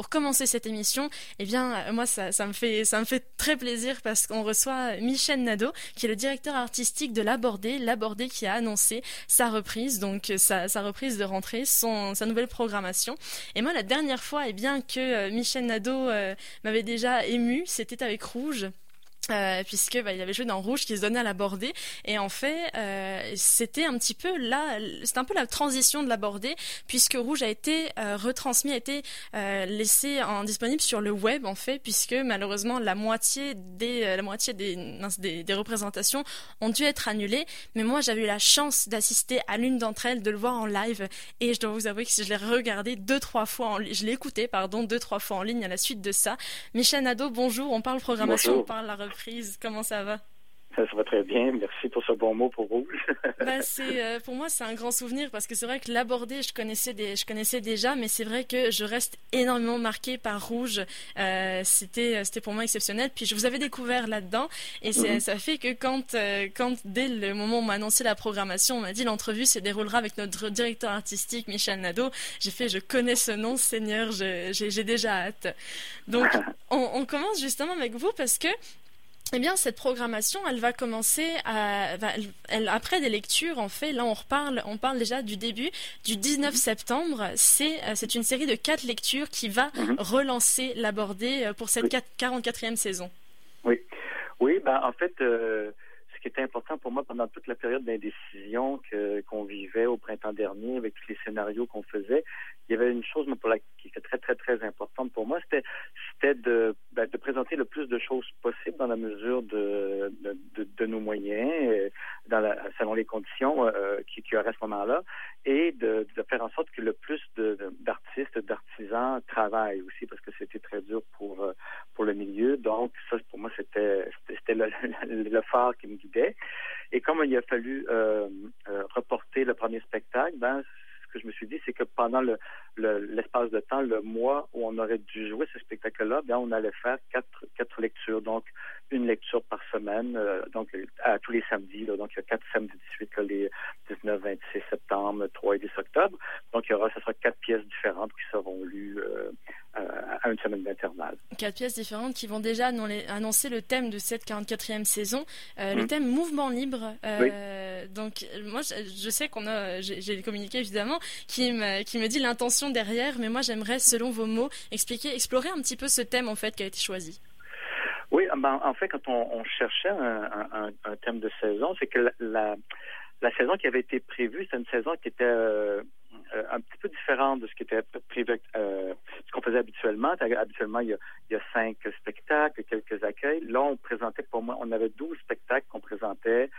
pour commencer cette émission, eh bien, moi, ça, me fait, ça me fait très plaisir parce qu'on reçoit Michel Nadeau, qui est le directeur artistique de L'Abordé, L'Abordé qui a annoncé sa reprise, donc sa, sa reprise de rentrée, son, sa nouvelle programmation. Et moi, la dernière fois, eh bien, que Michel Nadeau m'avait déjà ému, c'était avec Rouge. Euh, puisque bah, il avait joué dans Rouge qui se donnait à l'aborder. Et en fait euh, c'était un petit peu là c'était un peu la transition de l'aborder puisque Rouge a été euh, retransmis a été euh, laissé en disponible sur le web en fait puisque malheureusement la moitié des la moitié des, des, des représentations ont dû être annulées. Mais moi j'avais eu la chance d'assister à l'une d'entre elles de le voir en live. Et je dois vous avouer que si je l'ai regardé deux trois fois en, je l'ai écouté pardon deux trois fois en ligne à la suite de ça. Michel Nadeau bonjour on parle programmation bonjour. on parle la Comment ça va? Ça, va très bien. Merci pour ce bon mot pour Rouge. ben, c'est, euh, pour moi, c'est un grand souvenir parce que c'est vrai que l'aborder, je connaissais, des, je connaissais déjà, mais c'est vrai que je reste énormément marquée par Rouge. Euh, c'était, c'était pour moi exceptionnel. Puis je vous avais découvert là-dedans et c'est, Mhm. ça fait que quand, euh, quand, dès le moment où on m'a annoncé la programmation, on m'a dit l'entrevue se déroulera avec notre directeur artistique, Michel Nadeau, j'ai fait, je connais ce nom, Seigneur, je- j'ai, j'ai déjà hâte. Donc, on, on commence justement avec vous parce que eh bien, cette programmation, elle va commencer à, va- elle- elle- après des lectures, en fait, là, on reparle, on parle déjà du début, du 19 septembre. C'est, euh, c'est une série de quatre lectures qui va Mhm. relancer l'abordé euh, pour cette Oui. quatre- 44e saison. Oui. Oui, ben en fait, euh, ce qui était important pour moi pendant toute la période d'indécision que qu'on vivait au printemps dernier, avec tous les scénarios qu'on faisait, il y avait une chose qui était très très très importante pour moi, c'était ben, de présenter le plus de choses possible dans la mesure de nos moyens, euh, selon les conditions euh, qui qu'il y aurait à ce moment-là, et de, faire en sorte que le plus d'artistes, d'artisans travaillent aussi, parce que c'était très dur pour euh, le milieu. Donc, ça, pour moi, c'était le, phare qui me guidait. Et comme il a fallu reporter le premier spectacle, ben, ce que je me suis dit, c'est que pendant le le- l'espace de temps, le mois où on aurait dû jouer ce spectacle-là, bien, on allait faire quatre, quatre lectures. Donc, une lecture par semaine, euh, donc à tous les samedis. Là, donc, il y a quatre samedis 18, là, les 19, 26 septembre, 3 et 10 octobre. Donc, il y aura, ce sera quatre pièces différentes qui seront lues euh, euh, à une semaine d'intervalle. Quatre pièces différentes qui vont déjà annon- annoncer le thème de cette 44e saison, euh, le Mhm. thème mouvement libre. Euh, Donc, moi, je, je sais qu'on a, j'ai j'ai communiqué évidemment, qui me, qui me dit l'intention derrière, mais moi, j'aimerais, selon vos mots, expliquer, explorer un petit peu ce thème en fait qui a été choisi. Oui, ben, en fait, quand on, cherchait un, thème de saison, c'est que la saison qui avait été prévue, c'est une saison qui était euh, euh, un petit peu différente de ce qui était prévu, euh, ce qu'on faisait habituellement. Habituellement, il y, a, cinq spectacles, quelques accueils. Là, on présentait pour moi, on avait douze spectacles qu'on présentait.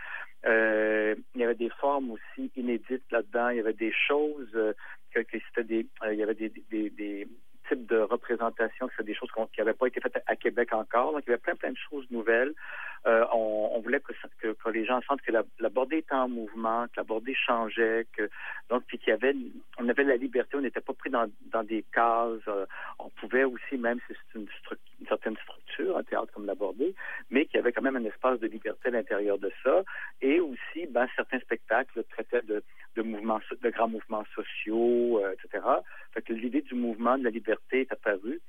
Euh, il y avait des formes aussi inédites là-dedans. Il y avait des choses euh, que, que c'était des, euh, il y avait des, des, des types de représentations, que c'est des choses qui n'avaient pas été faites à Québec encore. Donc, il y avait plein, plein de choses nouvelles. Euh, on, voulait que, que, les gens sentent que la, bordée était en mouvement, que la bordée changeait, que donc puis qu'il y avait, on avait la liberté, on n'était pas pris dans, des cases. euh, on pouvait aussi, même si c'est une, certaine structure, un théâtre comme la bordée, mais qu'il y avait quand même un espace de liberté à l'intérieur de ça. Et aussi, ben, certains spectacles traitaient de, mouvements, de grands mouvements sociaux, euh, etc. L'idée du mouvement, de la liberté est apparue.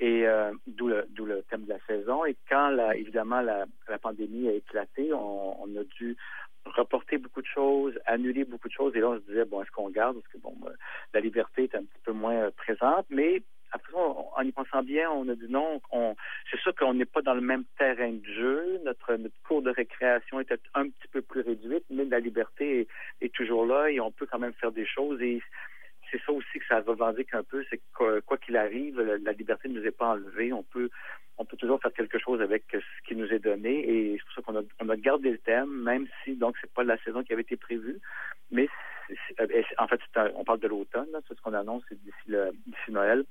Et euh, d'où le, thème de la saison. Et quand, la, évidemment, la, pandémie a éclaté, on, a dû reporter beaucoup de choses, annuler beaucoup de choses. Et là, on se disait, bon, est-ce qu'on garde? Parce que, bon, euh, la liberté est un petit peu moins euh, présente. Mais après en y pensant bien, on a dit non. On, c'est sûr qu'on n'est pas dans le même terrain de jeu. Notre, notre cours de récréation était un petit peu plus réduite, mais la liberté est, est toujours là et on peut quand même faire des choses. Et c'est ça aussi que ça revendique un peu, c'est que quoi- qu'il arrive, la, liberté ne nous est pas enlevée. On peut, on peut toujours faire quelque chose avec ce qui nous est donné, et c'est pour ça qu'on a, gardé le thème, même si donc c'est pas la saison qui avait été prévue, mais en fait, un- on parle de l'automne, c'est ce qu'on annonce d'ici Noël.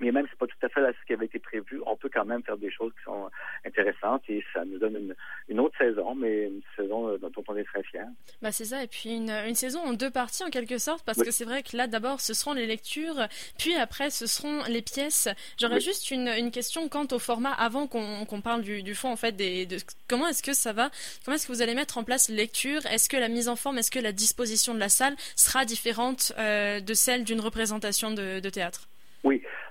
Mais même si c'est pas tout à fait là ce qui avait été prévu, on peut quand même faire des choses qui sont intéressantes et ça nous donne une, une autre saison, mais une saison euh, dont on est très fiers. Bah c'est ça, et puis une, une saison en deux parties en quelque sorte, parce Oui. que c'est vrai que là d'abord ce seront les lectures, puis après ce seront les pièces. J'aurais Oui. juste une, une question quant au format avant qu'on parle du, du fond en fait, des, de comment est-ce que ça va, comment est-ce que vous allez mettre en place les lectures, est-ce que la mise en forme, est-ce que la disposition de la salle sera différente euh, de celle d'une représentation de, de théâtre?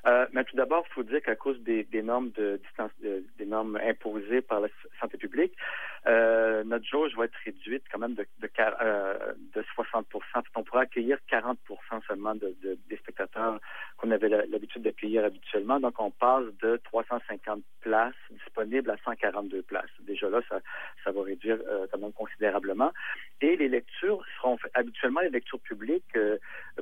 Euh, mais tout d'abord, il faut dire qu'à cause des, normes de distance, des normes imposées par la santé publique, euh, notre jauge va être réduite quand même de, de, euh, de 60% On pourra accueillir 40% seulement de, des spectateurs qu'on avait l'habitude d'accueillir habituellement. Donc, on passe de 350 places disponibles à 142 places. Déjà là, ça, ça va réduire euh, quand même considérablement. Et les lectures seront habituellement les lectures publiques euh,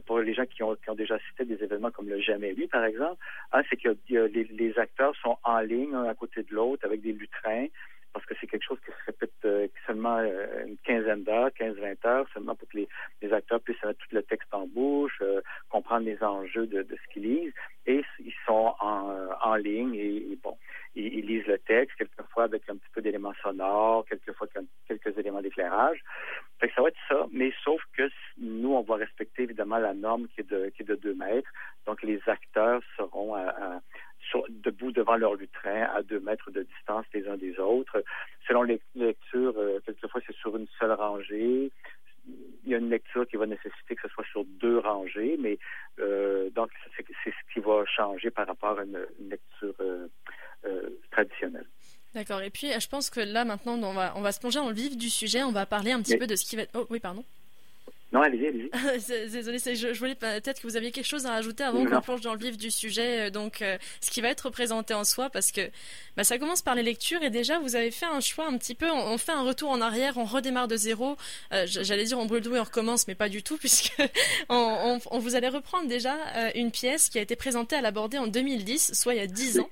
pour les gens qui ont, qui ont déjà assisté des événements comme le Jamais lui, par exemple. Hein, c'est que les, les acteurs sont en ligne, un à côté de l'autre, avec des lutrins parce que c'est quelque chose qui se répète euh, seulement euh, une quinzaine d'heures, 15-20 heures, seulement pour que les, acteurs puissent mettre tout le texte en bouche, euh, comprendre les enjeux de, ce qu'ils lisent, et ils sont en, ligne et, bon, ils, lisent le texte, quelquefois avec un petit peu d'éléments sonores, quelquefois quelques éléments d'éclairage. Fait que ça va être ça, mais sauf que nous, on va respecter évidemment la norme qui est de, qui est de 2 mètres, donc les acteurs seront à debout devant leur lutrin à deux mètres de distance les uns des autres. Selon les lectures, euh, quelquefois c'est sur une seule rangée. Il y a une lecture qui va nécessiter que ce soit sur deux rangées, mais euh, donc c'est ce qui va changer par rapport à une, lecture euh, traditionnelle. D'accord. Et puis, je pense que là, maintenant, on va, on va se plonger dans le vif du sujet. On va parler un petit peu de ce qui va. Oh, oui, pardon. Non, allez-y, allez-y. Désolée, je, je, voulais peut-être que vous aviez quelque chose à rajouter avant qu'on plonge dans le vif du sujet. Euh, donc, euh, ce qui va être représenté en soi, parce que bah, ça commence par les lectures et déjà vous avez fait un choix un petit peu. On, fait un retour en arrière, on redémarre de zéro. Euh, j'allais dire on brûle tout et on recommence, mais pas du tout, puisque on, on, vous allez reprendre déjà une pièce qui a été présentée à l'abordé en 2010, soit il y a 10 ans.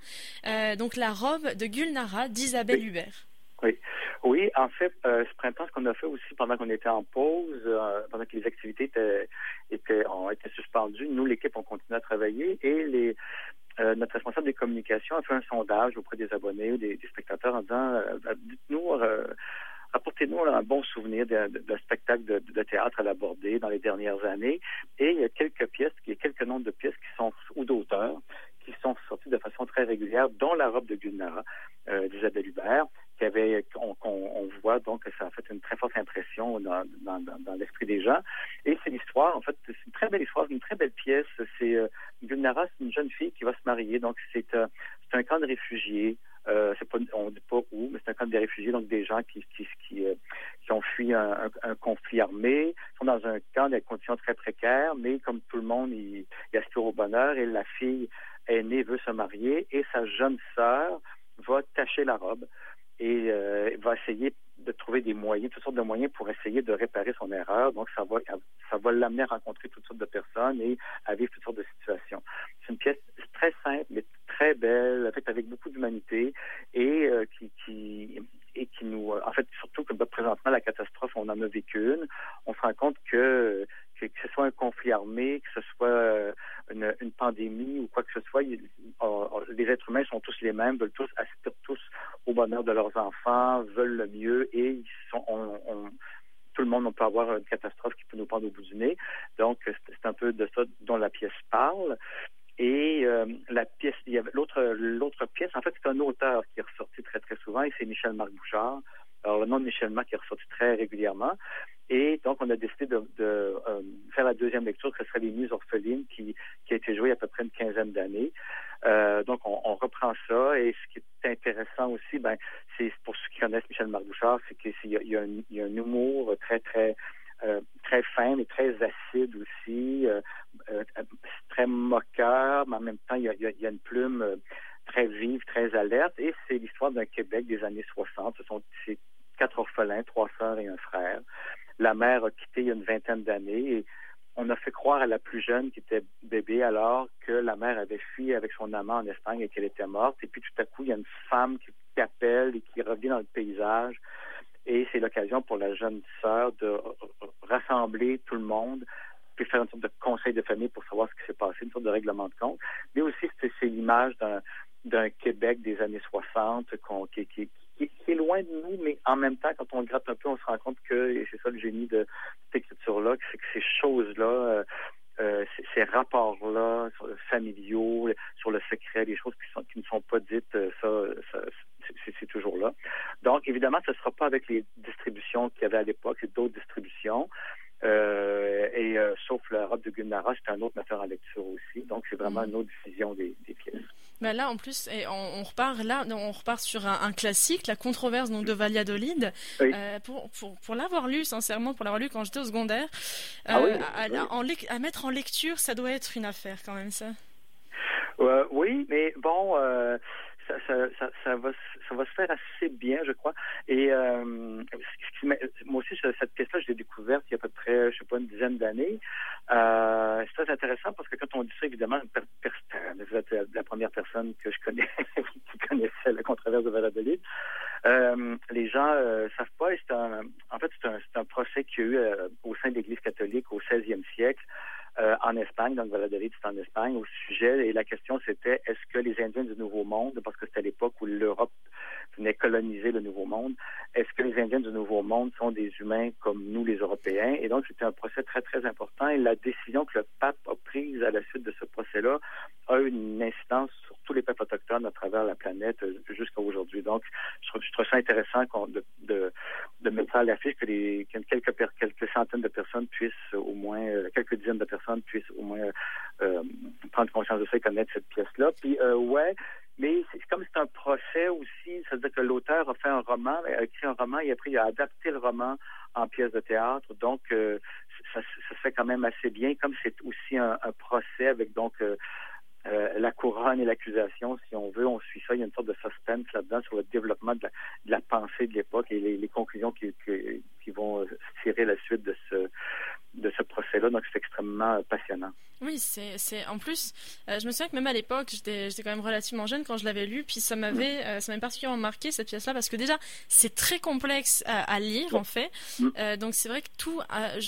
donc, la robe de Gulnara d'Isabelle Hubert. Oui. Oui, en fait, euh, ce printemps, ce qu'on a fait aussi pendant qu'on était en pause, euh, pendant que les activités étaient, ont été suspendues, nous, l'équipe, on continue à travailler et euh, notre responsable des communications a fait un sondage auprès des abonnés ou des, spectateurs en disant, dites-nous, apportez-nous un bon souvenir d'un spectacle de, théâtre à l'aborder dans les dernières années. Et il y a quelques pièces, il y a quelques noms de pièces qui sont, ou d'auteurs, qui sont sortis de façon très régulière, dont la robe de Gulnara d'Isabelle Hubert, qu'on on voit donc ça a fait une très forte impression dans, l'esprit des gens. Et c'est l'histoire, en fait, c'est une très belle histoire, une très belle pièce. C'est euh, Gulnara, c'est une jeune fille qui va se marier, donc c'est euh, un camp de réfugiés. Euh, on ne dit pas où, mais c'est un camp de réfugiés, donc des gens qui, qui, qui, ont fui un, conflit armé, sont dans un camp des conditions très précaires, mais comme tout le monde, ils aspirent au bonheur et la fille aînée veut se marier et sa jeune sœur va tacher la robe et euh, va essayer de trouver des moyens, toutes sortes de moyens pour essayer de réparer son erreur. Donc, ça va, ça va l'amener à rencontrer toutes sortes de personnes et à vivre toutes sortes de situations. C'est une pièce très simple, mais très belle, faite avec beaucoup d'humanité et euh, qui, qui et qui nous, en fait, surtout que bah, présentement la catastrophe, on en a vécu une. On se rend compte que que, ce soit un conflit armé, que ce soit euh, une, pandémie ou quoi que ce soit, les êtres humains sont tous les mêmes, veulent tous assister tous au bonheur de leurs enfants, veulent le mieux et tout le monde, on peut avoir une catastrophe qui peut nous prendre au bout du nez. Donc, c'est un peu de ça dont la pièce parle. Et euh, la pièce, l'autre pièce, en fait, c'est un auteur qui est ressorti très très souvent, et c'est Michel Marc Bouchard. Alors le nom de Michel Marc est ressorti très régulièrement. Et donc, on a décidé de, deuxième lecture, ce serait Les Nuits orphelines, qui, a été jouée il y a à peu près une quinzaine d'années. Euh, donc, on, reprend ça. Et ce qui est intéressant aussi, ben, c'est pour ceux qui connaissent Michel Marbouchard, c'est qu'il y, a un, humour très, très, euh, très fin, mais très acide aussi, euh, très moqueur, mais en même temps, il y a, une plume très vive, très alerte. Et c'est l'histoire d'un Québec des années 60. Ce sont quatre orphelins, trois sœurs et un frère. La mère a quitté il y a une vingtaine d'années et on a fait croire à la plus jeune qui était bébé alors que la mère avait fui avec son amant en Espagne et qu'elle était morte. Et puis tout à coup, il y a une femme qui, appelle et qui revient dans le paysage. Et c'est l'occasion pour la jeune sœur de rassembler tout le monde, puis faire une sorte de conseil de famille pour savoir ce qui s'est passé, une sorte de règlement de compte. Mais aussi, c'est l'image d'un Québec des années 60 qui, qui, loin de nous, mais en même temps, quand on gratte un peu, on se rend compte que, et c'est ça le génie de cette écriture-là, que ces choses-là, euh, euh ces, rapports-là familiaux, sur le secret, les choses qui, sont, qui ne sont pas dites, euh, ça, ça c'est toujours là. Donc, évidemment, ce ne sera pas avec les distributions qu'il y avait à l'époque, c'est d'autres distributions. Euh, et euh, sauf la robe de Gunnara, c'est un autre metteur en lecture aussi. Donc, c'est vraiment une autre décision des, Mais là, en plus, et on, repart là, on repart sur un, classique, la controverse donc de Valladolid. Euh, pour, pour, pour l'avoir lu, sincèrement, pour l'avoir lu quand j'étais au secondaire, ah euh, à, mettre en lecture, ça doit être une affaire quand même, ça. oui, mais bon, ça, ça, va, ça va se faire assez bien, je crois. Et euh, moi aussi, cette pièce-là, je l'ai découverte il y a à peu près, je sais pas, une dizaine d'années. Euh, c'est très intéressant parce que quand on dit ça, évidemment, vous êtes la première personne que je connais qui connaissait la controverse de Valladolid. Euh, les gens euh, savent pas. C'est un, en fait, c'est un, un, procès qu'il y a eu euh, au sein de l'Église catholique au 16e siècle. Euh, en Espagne, donc Valladolid, c'est en Espagne, au sujet, et la question c'était est-ce que les Indiens du Nouveau Monde, parce que c'était l'époque où l'Europe venait coloniser le Nouveau Monde, est-ce que les Indiens du Nouveau Monde sont des humains comme nous, les Européens? Et donc, c'était un procès très, très important, et la décision que le pape a prise à la suite de ce procès-là a une incidence sur tous les peuples autochtones à travers la planète euh, jusqu'à aujourd'hui. Donc, je trouve, ça intéressant de, de, de, mettre ça à l'affiche, que, les, quelques, quelques centaines de personnes puissent au moins, euh, quelques dizaines de personnes puissent au moins euh, prendre conscience de ça et connaître cette pièce-là. Puis, euh, ouais, mais c'est comme c'est un procès aussi, ça veut dire que l'auteur a fait un roman, a écrit un roman et après il a adapté le roman en pièce de théâtre. Donc, euh, ça, ça, se fait quand même assez bien, comme c'est aussi un, procès avec donc la couronne et l'accusation, si on veut, on suit ça. Il y a une sorte de suspense là-dedans sur le développement de la, pensée de l'époque et les, conclusions qui, qui, vont tirer la suite de ce de ce procès-là. Donc, c'est extrêmement passionnant. Oui, c'est, c'est en plus, euh, je me souviens que même à l'époque, j'étais, j'étais quand même relativement jeune quand je l'avais lu, puis ça m'avait, mm. euh, ça m'avait particulièrement marqué cette pièce-là parce que déjà, c'est très complexe à, lire en fait. Mm. Euh, donc c'est vrai que tout,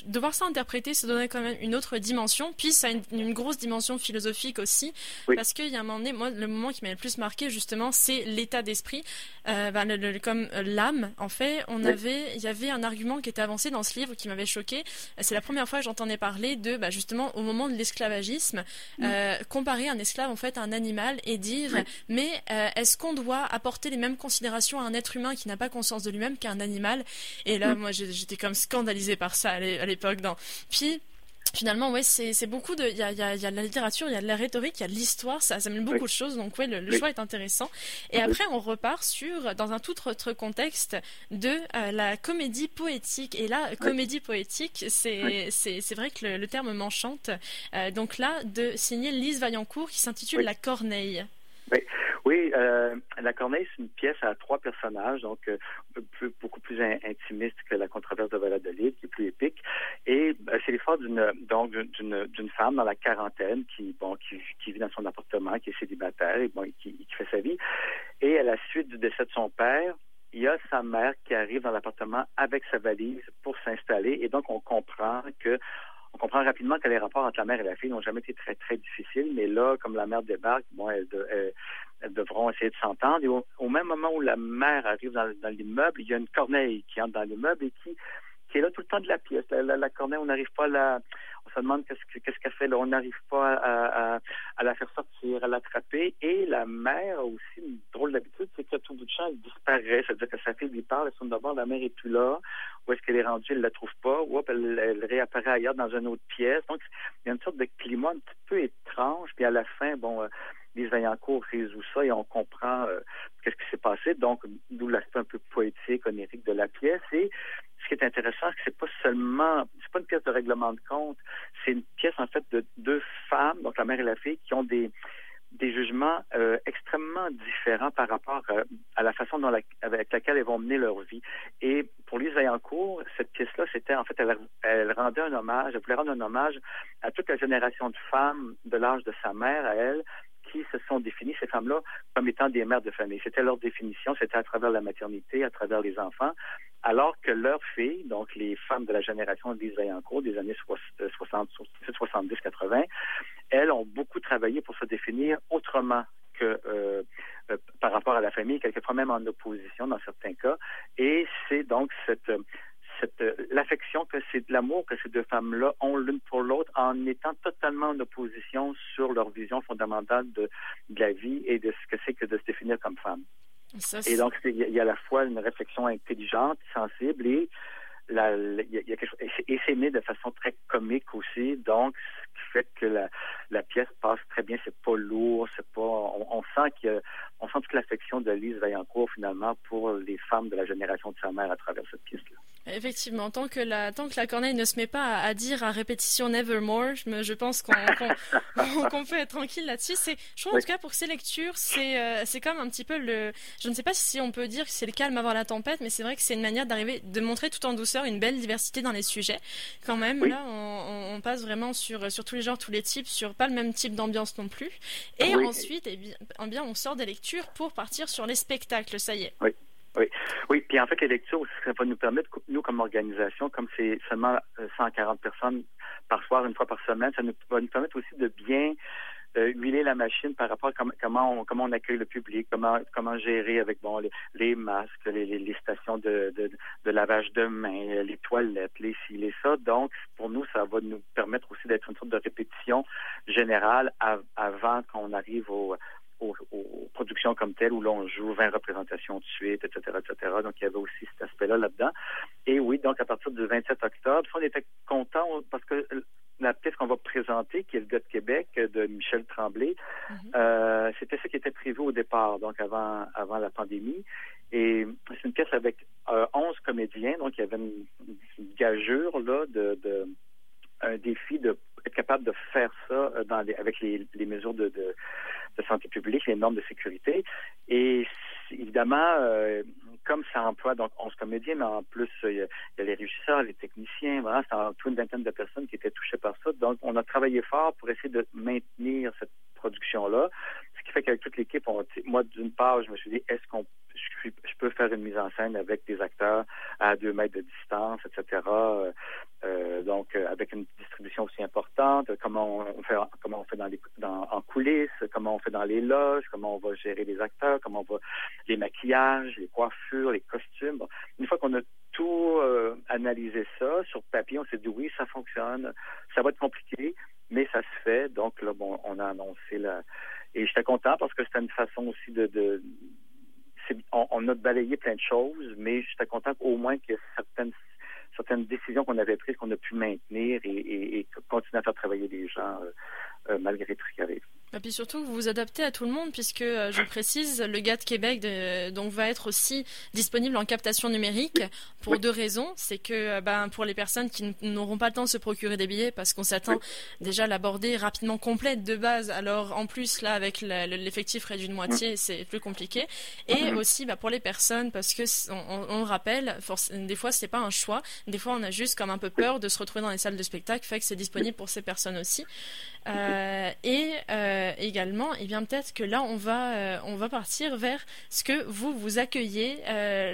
devoir ça interpréter, ça donnait quand même une autre dimension. Puis ça a une, grosse dimension philosophique aussi, parce qu'il y a un moment donné, moi, le moment qui m'a le plus marqué justement, c'est l'état d'esprit, ben, comme l'âme. En fait, on avait, il y avait un argument qui était avancé dans ce livre qui m'avait choqué. C'est la première fois que j'entendais parler de, bah, justement, au moment de l'esclavage l'esclavagisme, euh, comparer un esclave en fait à un animal et dire mais euh, est-ce qu'on doit apporter les mêmes considérations à un être humain qui n'a pas conscience de lui-même qu'à un animal? Et là, moi, j'étais comme scandalisée par ça à l'époque. Dans... Puis finalement, ouais, c'est beaucoup de. Il y a, y, a, y a, de la littérature, il y a de la rhétorique, il y a de l'histoire, ça, ça mène beaucoup de choses. Donc, ouais, le, choix est intéressant. Et après, on repart sur, dans un tout autre contexte, de euh, la comédie poétique. Et là, comédie poétique, c'est c'est vrai que le, terme m'enchante. Euh, donc là, de signer Lise Vaillancourt qui s'intitule La Corneille. Oui, euh, La Corneille, c'est une pièce à trois personnages, donc euh, beaucoup plus intimiste que La Controverse de Valladolid, qui est plus épique. Et euh, c'est l'histoire d'une femme dans la quarantaine qui vit dans son appartement, qui est célibataire et qui, qui fait sa vie. Et à la suite du décès de son père, il y a sa mère qui arrive dans l'appartement avec sa valise pour s'installer. Et donc on comprend que on comprend rapidement que les rapports entre la mère et la fille n'ont jamais été très, très difficiles, mais là, comme la mère débarque, bon, elles, devront essayer de s'entendre. Et au, même moment où la mère arrive dans, l'immeuble, il y a une corneille qui entre dans l'immeuble et qui, qui là tout le temps de la pièce. La, corneille, on n'arrive pas à la... On se demande qu'est-ce qu'elle fait là. On n'arrive pas à, la faire sortir, à l'attraper. Et la mère a aussi une drôle d'habitude, c'est qu'à tout bout de champ, elle disparaît. C'est-à-dire que sa fille lui parle, elle sonne d'abord, la mère est plus là. Où est-ce qu'elle est rendue, elle la trouve pas. Ou elle, elle, réapparaît ailleurs dans une autre pièce. Donc, il y a une sorte de climat un petit peu étrange. Puis à la fin, bon, euh, les Vaillancourt résout ça et on comprend euh, qu'est-ce qui s'est passé. Donc, d'où l'aspect un peu poétique, onirique de la pièce. Et ce qui est intéressant, c'est pas seulement, c'est pas une pièce de règlement de compte, c'est une pièce en fait de deux femmes, donc la mère et la fille, qui ont des des jugements euh, extrêmement différents par rapport euh, à la façon avec laquelle elles vont mener leur vie. Et pour Lise Vaillancourt, cette pièce-là, c'était en fait, elle, rendait un hommage, elle voulait rendre un hommage à toute la génération de femmes de l'âge de sa mère, à elle, se sont définies, ces femmes-là, comme étant des mères de famille. C'était leur définition, c'était à travers la maternité, à travers les enfants, alors que leurs filles, donc les femmes de la génération Lise Vaillancourt des années 60, 70, 80, elles ont beaucoup travaillé pour se définir autrement que euh, euh, par rapport à la famille, quelquefois même en opposition dans certains cas. Et c'est donc cette l'affection que c'est l'amour que ces deux femmes-là ont l'une pour l'autre en étant totalement en opposition sur leur vision fondamentale de, de la vie et de ce que c'est que de se définir comme femme. et donc il y, a à la fois une réflexion intelligente, sensible et la, y a, y a quelque chose, et c'est né de façon très comique aussi, donc ce qui fait que la, la pièce passe très bien. C'est pas lourd, c'est pas. On, sent que on sent toute l'affection de Lise Vaillancourt finalement pour les femmes de la génération de sa mère à travers cette pièce-là. Effectivement, tant que la tant que la corneille ne se met pas à, dire à répétition Nevermore, je, me, je pense qu'on qu'on peut être tranquille là-dessus. C'est, je trouve en tout cas pour ces lectures, c'est euh, c'est comme un petit peu le. Je ne sais pas si on peut dire que c'est le calme avant la tempête, mais c'est vrai que c'est une manière d'arriver, de montrer tout en douceur une belle diversité dans les sujets. Quand même, là, on, on, passe vraiment sur sur tous les genres, tous les types, sur pas le même type d'ambiance non plus. Et ensuite, eh bien, eh bien, on sort des lectures pour partir sur les spectacles. Ça y est. Oui. Oui, oui. Puis en fait, les lectures, ça va nous permettre, nous comme organisation, comme c'est seulement 140 euh, personnes par soir, une fois par semaine, ça nous, va nous permettre aussi de bien euh, huiler la machine par rapport à comment on, comment on accueille le public, comment comment gérer avec bon les, masques, les, les, stations de, de, de, lavage de mains, les toilettes, les ci, les ça. Donc, pour nous, ça va nous permettre aussi d'être une sorte de répétition générale avant qu'on arrive au, aux, productions comme telles où l'on joue 20 représentations de suite, etc., etc. Donc, il y avait aussi cet aspect-là là-dedans. Et oui, donc, à partir du 27 octobre, on était content parce que la pièce qu'on va présenter, qui est le gars de Québec de Michel Tremblay, mm-hmm. euh, c'était ce qui était prévu au départ, donc avant avant la pandémie. Et c'est une pièce avec euh, 11 comédiens, donc il y avait une, gageure là de, de un défi de capable de faire ça euh, avec les, mesures de, santé publique, les normes de sécurité. Et évidemment, euh, comme ça emploie donc 11 comédiens, mais en plus, il y, a, les régisseurs, les techniciens, voilà, c'est en tout une vingtaine de personnes qui étaient touchées par ça. Donc, on a travaillé fort pour essayer de maintenir cette production-là. Ce qui fait qu'avec toute l'équipe, moi, d'une part, je me suis dit, est-ce qu'on je, peux faire une mise en scène avec des acteurs à deux mètres de distance, etc. Euh, euh, donc, euh, avec une distribution aussi importante, comment on fait, comment on fait dans les, dans, en coulisses, comment on fait dans les loges, comment on va gérer les acteurs, comment on va les maquillages, les coiffures, les costumes. une fois qu'on a tout analysé ça sur papier, on s'est dit oui, ça fonctionne, ça va être compliqué, mais ça se fait. Donc là, bon, on a annoncé la et j'étais content parce que c'était une façon aussi de, de on, a balayé plein de choses, mais j'étais content au moins que certaines certaines décisions qu'on avait prises qu'on a pu maintenir et, continuer à faire travailler les gens euh, malgré tout ce qui arrive. Et puis surtout, vous vous adaptez à tout le monde, puisque, euh, je précise, le de Québec donc, va être aussi disponible en captation numérique pour deux raisons. C'est que euh, ben, pour les personnes qui n'auront pas le temps de se procurer des billets, parce qu'on s'attend déjà à l'aborder rapidement complète de base, alors en plus, là, avec l'effectif réduit de moitié, c'est plus compliqué. Et aussi ben, pour les personnes, parce que on, on, le rappelle, des fois, c'est pas un choix. Des fois, on a juste comme un peu peur de se retrouver dans les salles de spectacle, fait que c'est disponible pour ces personnes aussi. Euh, et euh, également, et eh bien peut-être que là, on va, euh, on va partir vers ce que vous vous accueillez,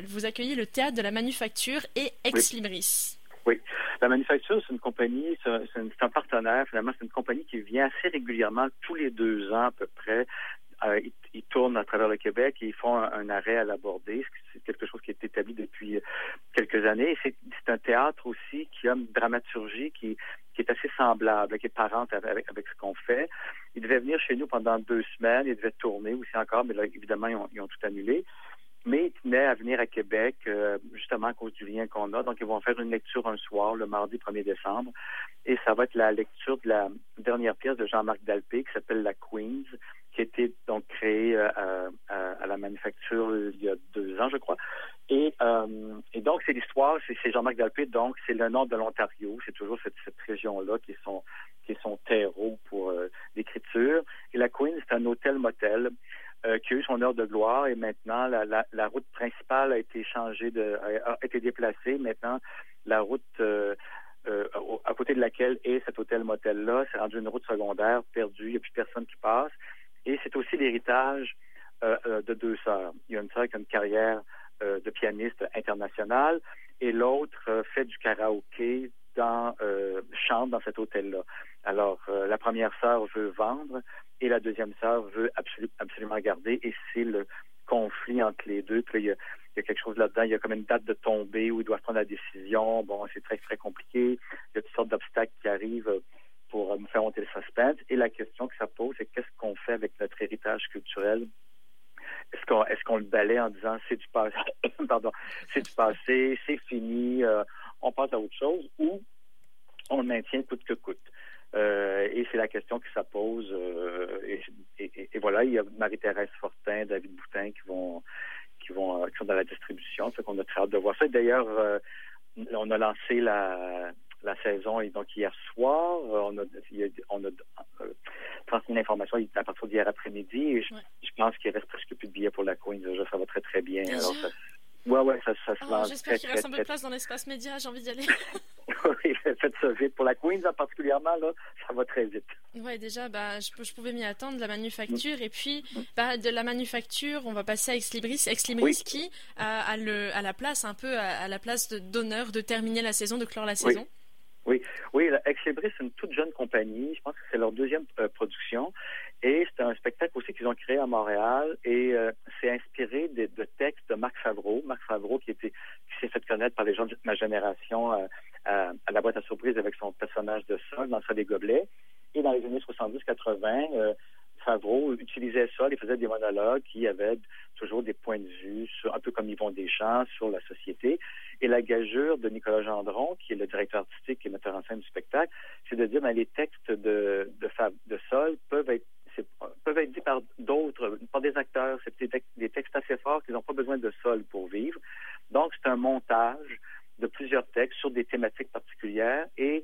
vous accueillez le théâtre de la Manufacture et Ex Libris. Oui. La Manufacture, c'est une compagnie, c'est un, partenaire, finalement, c'est une compagnie qui vient assez régulièrement, tous les deux ans à peu près. Ils, tournent à travers le Québec et ils font un, arrêt à l'aborder. C'est quelque chose qui est établi depuis quelques années. C'est un théâtre aussi qui a une dramaturgie qui, est assez semblable, qui est parente avec, avec ce qu'on fait. Ils devaient venir chez nous pendant deux semaines, ils devaient tourner aussi encore, mais là, évidemment, ils ont, tout annulé. Mais ils tenaient à venir à Québec, euh, justement à cause du lien qu'on a. Donc, ils vont faire une lecture un soir, le mardi 1er décembre. Et ça va être la lecture de la dernière pièce de Jean-Marc Dalpé qui s'appelle La Queens, été donc euh, à, la manufacture il y a deux ans, je crois. Et, euh, donc, c'est l'histoire, c'est Jean-Marc Dalpé, donc c'est le nord de l'Ontario. C'est toujours cette, région-là qui est son, qui terreau pour l'écriture. Et La Queens, c'est un hôtel-motel euh, qui a eu son heure de gloire et maintenant la, route principale a été changée, de, a, été déplacée. Maintenant, la route euh, euh, à côté de laquelle est cet hôtel-motel-là, c'est rendu une route secondaire perdue, il n'y a plus personne qui passe. Et c'est aussi l'héritage de deux sœurs. Il y a une sœur qui a une carrière de pianiste internationale et l'autre fait du karaoké dans chante dans cet hôtel-là. Alors, la première sœur veut vendre et la deuxième sœur veut absolument garder et c'est le conflit entre les deux. Puis il, y a, quelque chose là-dedans, il y a comme une date de tombée où ils doivent prendre la décision. Bon, c'est très, très compliqué. Il y a toutes sortes d'obstacles qui arrivent pour nous faire monter le suspense. Et la question que ça pose, c'est qu'est-ce qu'on fait avec notre héritage culturel? Est-ce qu'on qu'on le balaie en disant c'est du passé, pardon, c'est du passé, c'est fini, euh, on passe à autre chose, ou on le maintient coûte que coûte? et c'est la question que ça pose. Et, et, voilà, il y a Marie-Thérèse Fortin, David Boutin qui vont qui vont qui sont dans la distribution. Fait qu'on a très hâte de voir ça. D'ailleurs, on a lancé la la saison et donc hier soir, on a, on a transmis l'information à partir d'hier après-midi et je, pense qu'il reste presque plus de billets pour la Queen. Déjà, ça va très très bien. Alors, ça, Ouais, ouais, ça, ça se oh, J'espère qu'il reste un peu de place dans l'espace média, j'ai envie d'y aller. oui, faites ça vite. Pour la Queens, particulièrement, là, ça va très vite. Ouais, déjà, bah, je, je pouvais m'y attendre, la manufacture. Mm. Et puis, bah, de la manufacture, on va passer à Ex Libris. Ex Libris qui a, le, à la place, un peu à, la place d'honneur de, terminer la saison, de clore la saison. Oui, oui, Exlibris, c'est une toute jeune compagnie. Je pense que c'est leur deuxième euh, production. Et c'est un spectacle aussi qu'ils ont créé à Montréal. Et euh, c'est inspiré de, textes de Marc Favreau. Marc Favreau qui, était, qui s'est fait connaître par les gens de ma génération euh, à, la boîte à surprise avec son personnage de sol dans ça des gobelets. Et dans les années 70-80, Favreau utilisait ça, il faisait des monologues qui avaient toujours des points de vue, sur, un peu comme Yvon Deschamps, sur la société. Et la gageure de Nicolas Gendron, qui est le directeur artistique et metteur en scène du spectacle, c'est de dire, ben, les textes de, de, Sol peuvent être peuvent être dits par d'autres, par des acteurs. C'est des, textes, assez forts qu'ils n'ont pas besoin de sol pour vivre. Donc, c'est un montage de plusieurs textes sur des thématiques particulières et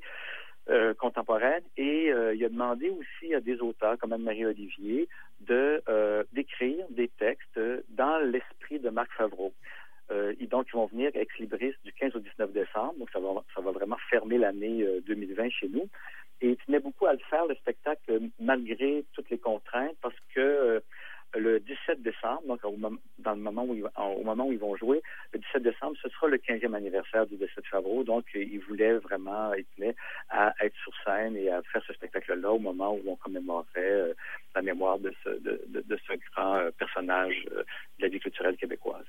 euh, contemporaine et euh, il a demandé aussi à des auteurs comme Anne-Marie Olivier de euh, d'écrire des textes dans l'esprit de Marc Favreau. Et donc, ils vont venir ex libris du 15 au 19 décembre, donc ça va, ça va vraiment fermer l'année 2020 chez nous. Et il tenait beaucoup à le faire, le spectacle, malgré toutes les contraintes, parce que le 17 décembre, donc dans le moment où ils, au moment où ils vont jouer, le 17 décembre, ce sera le 15e anniversaire du décès de Favreau. Donc, ils voulaient vraiment, ils tenaient à être sur scène et à faire ce spectacle-là au moment où on commémorait euh, la mémoire de ce, de, de, ce grand euh, personnage euh, de la vie culturelle québécoise.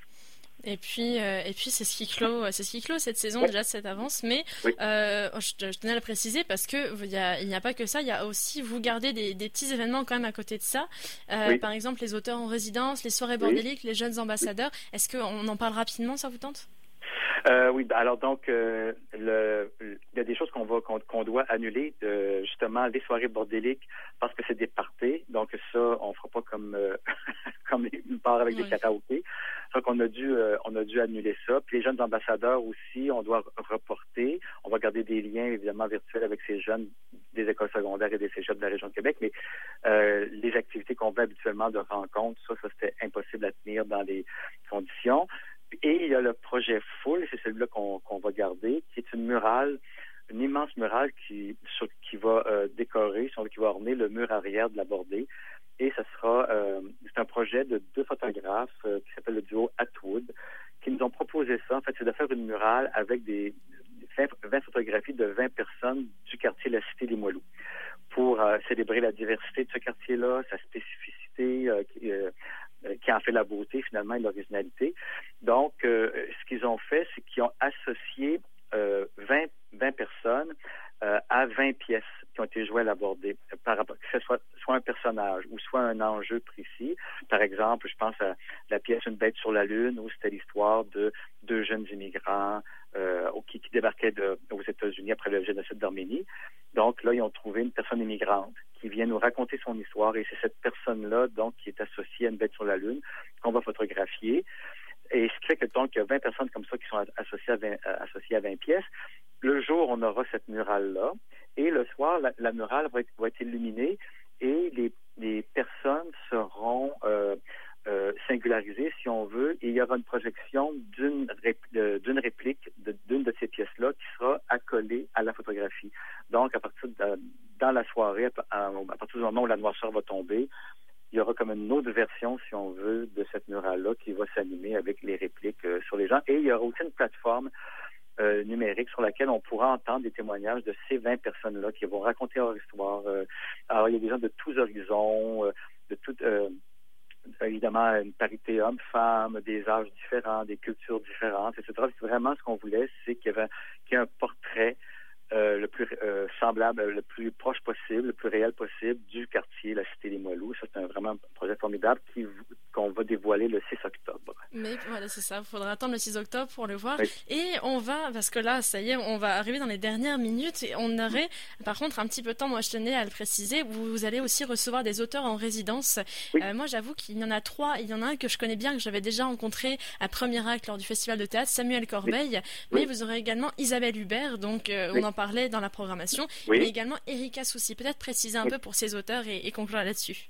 Et puis, euh, et puis c'est ce qui clôt, c'est ce qui clôt cette saison déjà cette avance. Mais euh, je, tenais à le préciser parce que il n'y a, pas que ça, il y a aussi vous gardez des, petits événements quand même à côté de ça. Euh, par exemple, les auteurs en résidence, les soirées bordéliques, les jeunes ambassadeurs. Est-ce qu'on en parle rapidement, ça vous tente? Euh, oui, ben, alors donc euh, le, il y a des choses qu'on va qu'on doit annuler, euh, justement les soirées bordéliques parce que c'est des parties, donc ça on fera pas comme comme une part avec des karaokés. Donc on a dû on a dû annuler ça. Puis les jeunes ambassadeurs aussi, on doit reporter. On va garder des liens évidemment virtuels avec ces jeunes des écoles secondaires et des cégeps de la région de Québec, mais les activités qu'on fait habituellement de rencontres, ça, ça c'était impossible à tenir dans les conditions. Et il y a le projet Full, c'est celui-là qu'on va garder, qui est une murale, une immense murale qui, qui va euh, décorer, qui va orner le mur arrière de la bordée. Et ce sera, euh, c'est un projet de deux photographes euh, qui s'appelle le duo Atwood, qui nous ont proposé ça. En fait, c'est de faire une murale avec des 20 photographies de 20 personnes du quartier La Cité des Moilous pour célébrer la diversité de ce quartier-là, sa spécificité, euh, qui en fait la beauté finalement et l'originalité. Donc, euh, ce qu'ils ont fait, c'est qu'ils ont associé 20, euh, 20 personnes à 20 pièces qui ont été jouées à l'aborder, rapport, que ce soit soit un personnage ou soit un enjeu précis. Par exemple, je pense à la pièce Une bête sur la lune où c'était l'histoire de deux jeunes immigrants euh, qui, qui débarquaient de, aux États-Unis après le génocide d'Arménie. Donc là, ils ont trouvé une personne immigrante qui vient nous raconter son histoire et c'est cette personne-là donc qui est associée à une bête sur la lune qu'on va photographier. Et ce qui fait que donc il y a 20 personnes comme ça qui sont associées à 20, euh, associées à 20 pièces. Le jour, on aura cette murale-là et le soir, la, murale va être, illuminée et les, personnes seront euh, euh, singularisées, si on veut, et il y aura une projection d'une réplique d'une de, ces pièces-là qui à la photographie. Donc, à partir de, dans la soirée, à, partir du moment où la noirceur va tomber, il y aura comme une autre version, si on veut, de cette murale-là qui va s'animer avec les répliques euh, sur les gens. Et il y aura aussi une plateforme euh, numérique sur laquelle on pourra entendre des témoignages de ces 20 personnes-là qui vont raconter leur histoire. Euh. alors, il y a des gens de tous horizons, de toutes évidemment une parité homme-femme, des âges différents, des cultures différentes, etc. Vraiment, ce qu'on voulait, c'est qu'il y avait qu'il y ait un portrait euh, le plus euh, semblable, le plus proche possible, le plus réel possible du quartier, la Cité des Moilous. C'est vraiment un projet formidable qu'on va dévoiler le 6 octobre. Mais voilà, c'est ça. Il faudra attendre le 6 octobre pour le voir. Et on va, parce que là, ça y est, on va arriver dans les dernières minutes et on aurait, par contre, un petit peu de temps. Moi, je tenais à le préciser. Vous, allez aussi recevoir des auteurs en résidence. Euh, moi, j'avoue qu'il y en a trois. Il y en a un que je connais bien, que j'avais déjà rencontré à premier acte lors du festival de théâtre, Samuel Corbeil. Mais vous aurez également Isabelle Hubert, donc euh, on en parlait dans la programmation. Et également Erika Soucy. Peut-être préciser un peu pour ces auteurs et, et conclure là-dessus.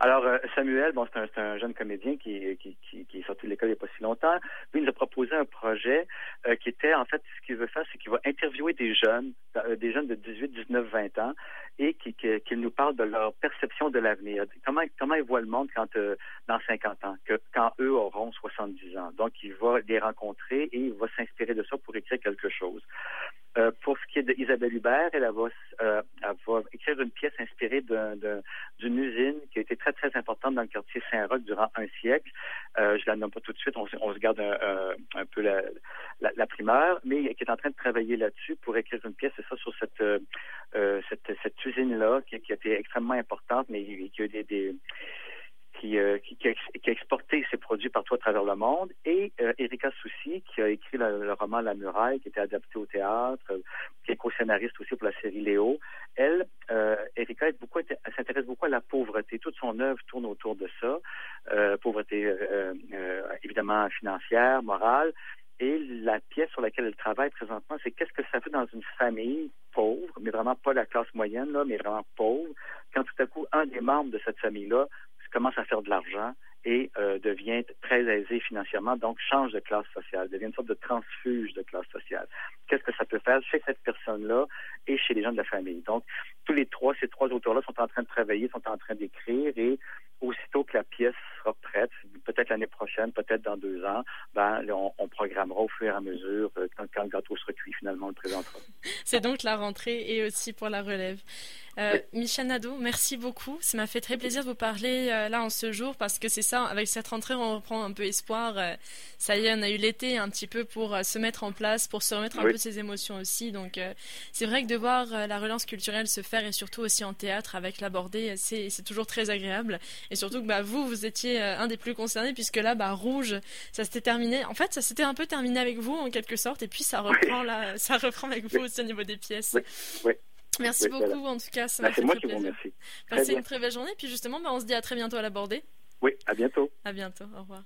Alors, euh, Samuel, bon, c'est un, un, jeune comédien qui, qui, qui, qui est sorti de l'école il n'y a pas si longtemps. Lui, il nous a proposé un projet euh, qui était, en fait, ce qu'il veut faire, c'est qu'il va interviewer des jeunes, euh, des jeunes de 18, 19, 20 ans, et qu'il nous parle de leur perception de l'avenir. Comment, comment ils voient le monde quand, dans 50 ans, que, quand eux auront 70 ans. Donc, il va les rencontrer et il va s'inspirer de ça pour écrire quelque chose. Euh, pour ce qui est d'Isabelle Hubert, elle, va, euh, elle va écrire une pièce inspirée d'une usine qui a été très, très importante dans le quartier Saint-Roch durant un siècle. Euh, je la nomme pas tout de suite, on, on se garde un, un peu la, la, primeur, mais qui est en train de travailler là-dessus pour écrire une pièce, c'est ça, sur cette, euh, cette, cette usine-là, qui, qui, a été extrêmement importante, mais qui a des, des qui, euh, qui, qui, a, exporté ses produits partout à travers le monde, et euh, Erika Soucy, qui a écrit le, roman La Muraille, qui était adapté au théâtre, euh, qui est co-scénariste aussi pour la série Léo. Elle, euh, Erika, s'intéresse beaucoup à la pauvreté. Toute son œuvre tourne autour de ça. Pauvreté, évidemment, financière, morale. Et la pièce sur laquelle elle travaille présentement, c'est qu'est-ce que ça fait dans une famille pauvre, mais vraiment pas la classe moyenne, là, mais vraiment pauvre, quand tout à coup, un des membres de cette famille-là commence à faire de l'argent et euh, devient très aisé financièrement, donc change de classe sociale, devient une sorte de transfuge de classe sociale. Qu'est-ce que ça peut faire chez cette personne-là et chez les gens de la famille? Donc, tous les trois, ces trois auteurs-là sont en train de travailler, sont en train d'écrire et aussitôt que la pièce sera prête, peut-être l'année prochaine, peut-être dans deux ans, ben, on, on, programmera au fur et à mesure euh, quand, quand, le gâteau sera cuit, finalement, on le présentera. C'est donc la rentrée et aussi pour la relève. Euh, Michel Nadeau, merci beaucoup. Ça m'a fait très plaisir de vous parler euh, là en ce jour parce que c'est ça, avec cette rentrée, on reprend un peu espoir. Euh, ça y est, on a eu l'été un petit peu pour se mettre en place, pour se remettre un peu ses émotions aussi. Donc c'est vrai que de voir la relance culturelle se faire et surtout aussi en théâtre avec l'abordé, c'est toujours très agréable. Et surtout que bah, vous, vous étiez un des plus concernés puisque là, bah, Rouge, ça s'était terminé. En fait, ça s'était un peu terminé avec vous en quelque sorte et puis ça reprend là, ça reprend avec vous aussi au niveau des pièces. Oui. Merci beaucoup en tout cas, ça m'a fait très plaisir. Passez une très belle journée, puis justement, bah, on se dit à très bientôt à la bordée. Oui, à bientôt. À bientôt, au revoir.